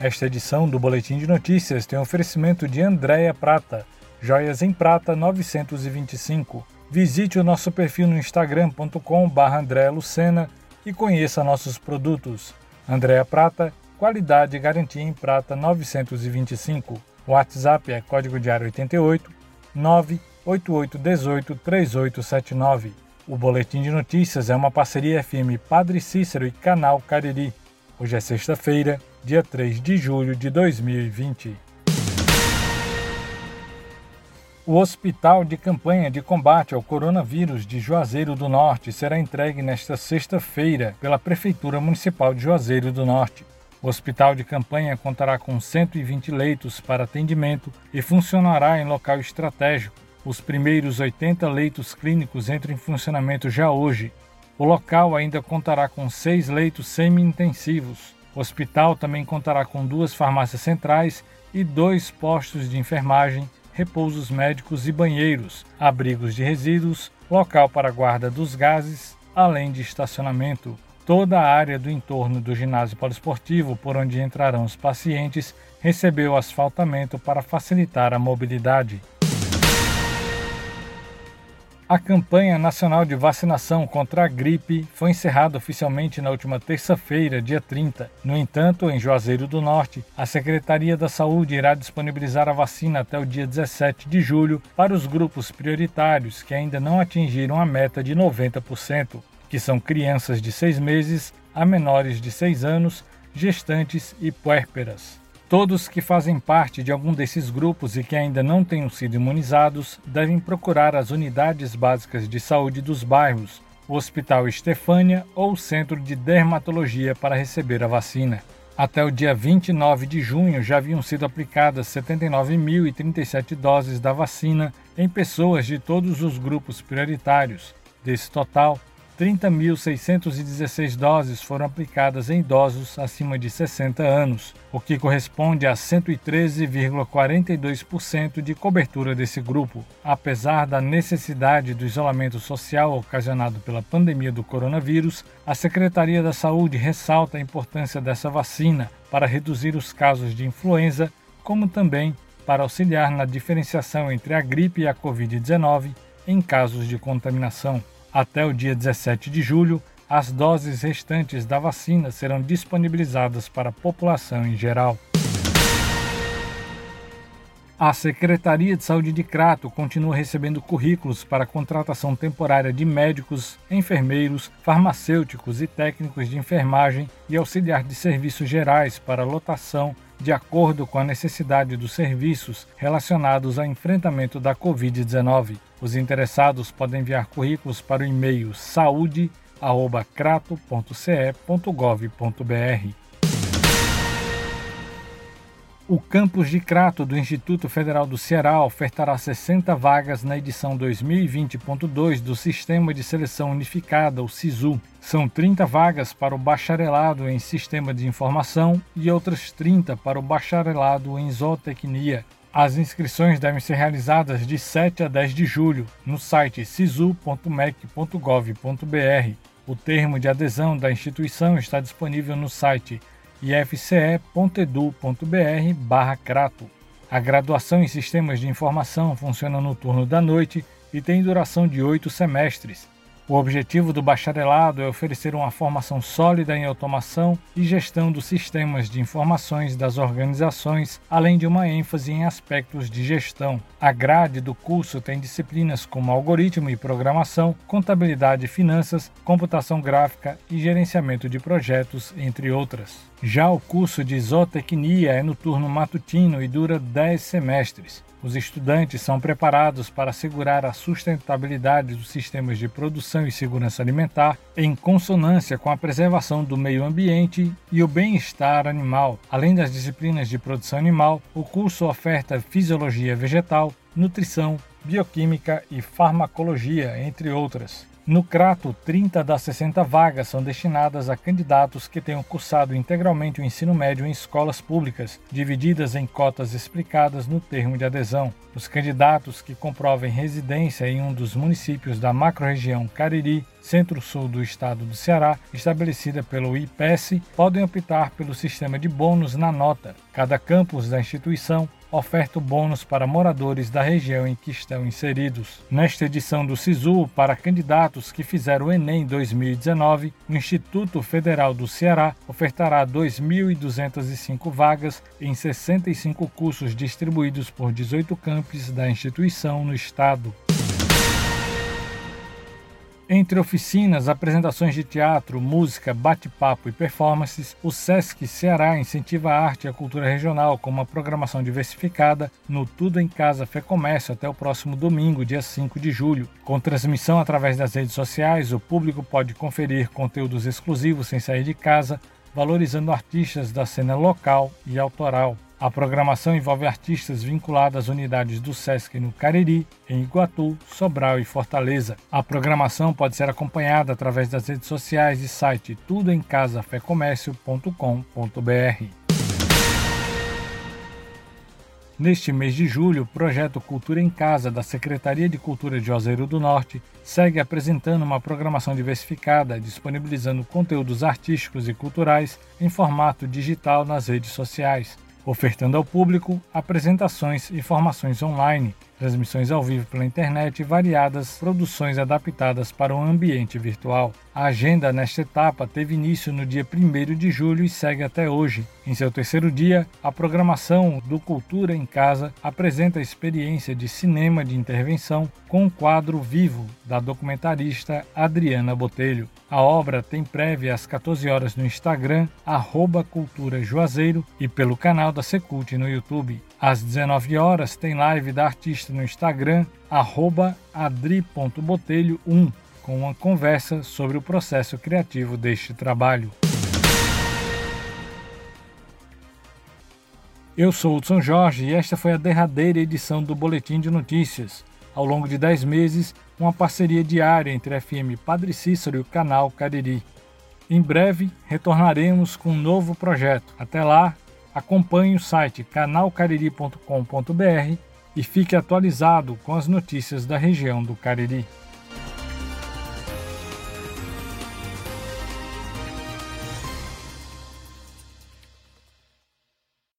Esta edição do Boletim de Notícias tem oferecimento de Andréia Prata, joias em prata 925. Visite o nosso perfil no instagram.com.br Andréa Lucena e conheça nossos produtos. Andréa Prata, qualidade e garantia em prata 925. O WhatsApp é código diário 88 98818 3879. O Boletim de Notícias é uma parceria FM Padre Cícero e Canal Cariri. Hoje é sexta-feira, dia 3 de julho de 2020. O Hospital de Campanha de Combate ao Coronavírus de Juazeiro do Norte será entregue nesta sexta-feira pela Prefeitura Municipal de Juazeiro do Norte. O hospital de campanha contará com 120 leitos para atendimento e funcionará em local estratégico. Os primeiros 80 leitos clínicos entram em funcionamento já hoje. O local ainda contará com seis leitos semi-intensivos. O hospital também contará com duas farmácias centrais e dois postos de enfermagem, repousos médicos e banheiros, abrigos de resíduos, local para guarda dos gases, além de estacionamento. Toda a área do entorno do ginásio poliesportivo por onde entrarão os pacientes recebeu asfaltamento para facilitar a mobilidade. A campanha nacional de vacinação contra a gripe foi encerrada oficialmente na última terça-feira, dia 30. No entanto, em Juazeiro do Norte, a Secretaria da Saúde irá disponibilizar a vacina até o dia 17 de julho para os grupos prioritários que ainda não atingiram a meta de 90% que são crianças de seis meses a menores de seis anos, gestantes e puérperas. Todos que fazem parte de algum desses grupos e que ainda não tenham sido imunizados devem procurar as unidades básicas de saúde dos bairros, o Hospital Estefânia ou o Centro de Dermatologia para receber a vacina. Até o dia 29 de junho já haviam sido aplicadas 79.037 doses da vacina em pessoas de todos os grupos prioritários. Desse total, 30.616 doses foram aplicadas em idosos acima de 60 anos, o que corresponde a 113,42% de cobertura desse grupo. Apesar da necessidade do isolamento social ocasionado pela pandemia do coronavírus, a Secretaria da Saúde ressalta a importância dessa vacina para reduzir os casos de influenza, como também para auxiliar na diferenciação entre a gripe e a Covid-19 em casos de contaminação. Até o dia 17 de julho, as doses restantes da vacina serão disponibilizadas para a população em geral. A Secretaria de Saúde de Crato continua recebendo currículos para contratação temporária de médicos, enfermeiros, farmacêuticos e técnicos de enfermagem e auxiliar de serviços gerais para lotação de acordo com a necessidade dos serviços relacionados ao enfrentamento da Covid-19. Os interessados podem enviar currículos para o e-mail saúde@crato.ce.gov.br. O campus de Crato do Instituto Federal do Ceará ofertará 60 vagas na edição 2020.2 do Sistema de Seleção Unificada, o SISU. São 30 vagas para o bacharelado em Sistema de Informação e outras 30 para o bacharelado em Zootecnia. As inscrições devem ser realizadas de 7 a 10 de julho no site sisu.mec.gov.br. O termo de adesão da instituição está disponível no site ifce.edu.br/crato. A graduação em Sistemas de Informação funciona no turno da noite e tem duração de oito semestres. O objetivo do bacharelado é oferecer uma formação sólida em automação e gestão dos sistemas de informações das organizações, além de uma ênfase em aspectos de gestão. A grade do curso tem disciplinas como algoritmo e programação, contabilidade e finanças, computação gráfica e gerenciamento de projetos, entre outras. Já o curso de zootecnia é no turno matutino e dura 10 semestres. Os estudantes são preparados para assegurar a sustentabilidade dos sistemas de produção e segurança alimentar em consonância com a preservação do meio ambiente e o bem-estar animal. Além das disciplinas de produção animal, o curso oferta fisiologia vegetal, nutrição, bioquímica e farmacologia, entre outras. No Crato, 30 das 60 vagas são destinadas a candidatos que tenham cursado integralmente o ensino médio em escolas públicas, divididas em cotas explicadas no termo de adesão. Os candidatos que comprovem residência em um dos municípios da macrorregião Cariri, centro-sul do estado do Ceará, estabelecida pelo IPES, podem optar pelo sistema de bônus na nota. Cada campus da instituição oferta o bônus para moradores da região em que estão inseridos. Nesta edição do SISU, para candidatos que fizeram o Enem 2019, o Instituto Federal do Ceará ofertará 2.205 vagas em 65 cursos distribuídos por 18 campos da instituição no estado. Entre oficinas, apresentações de teatro, música, bate-papo e performances, o SESC Ceará incentiva a arte e a cultura regional com uma programação diversificada no Tudo em Casa Fé Comércio até o próximo domingo, dia 5 de julho. Com transmissão através das redes sociais, o público pode conferir conteúdos exclusivos sem sair de casa, valorizando artistas da cena local e autoral. A programação envolve artistas vinculados às unidades do SESC no Cariri, em Iguatu, Sobral e Fortaleza. A programação pode ser acompanhada através das redes sociais e site tudoemcasafecomércio.com.br. Neste mês de julho, o projeto Cultura em Casa da Secretaria de Cultura de Juazeiro do Norte segue apresentando uma programação diversificada, disponibilizando conteúdos artísticos e culturais em formato digital nas redes sociais ofertando ao público apresentações e formações online, transmissões ao vivo pela internet e variadas produções adaptadas para o ambiente virtual. A agenda nesta etapa teve início no dia 1 de julho e segue até hoje. Em seu terceiro dia, a programação do Cultura em Casa apresenta a experiência de cinema de intervenção com um quadro vivo da documentarista Adriana Botelho. A obra tem prévia às 14 horas no Instagram, arroba Cultura Juazeiro e pelo canal da Secult no YouTube. Às 19 horas tem live da artista no Instagram, arroba adri.botelho1 com uma conversa sobre o processo criativo deste trabalho. Eu sou Hudson Jorge e esta foi a derradeira edição do Boletim de Notícias. Ao longo de 10 meses, uma parceria diária entre a FM Padre Cícero e o canal Cariri. Em breve, retornaremos com um novo projeto. Até lá, acompanhe o site canalcariri.com.br e fique atualizado com as notícias da região do Cariri.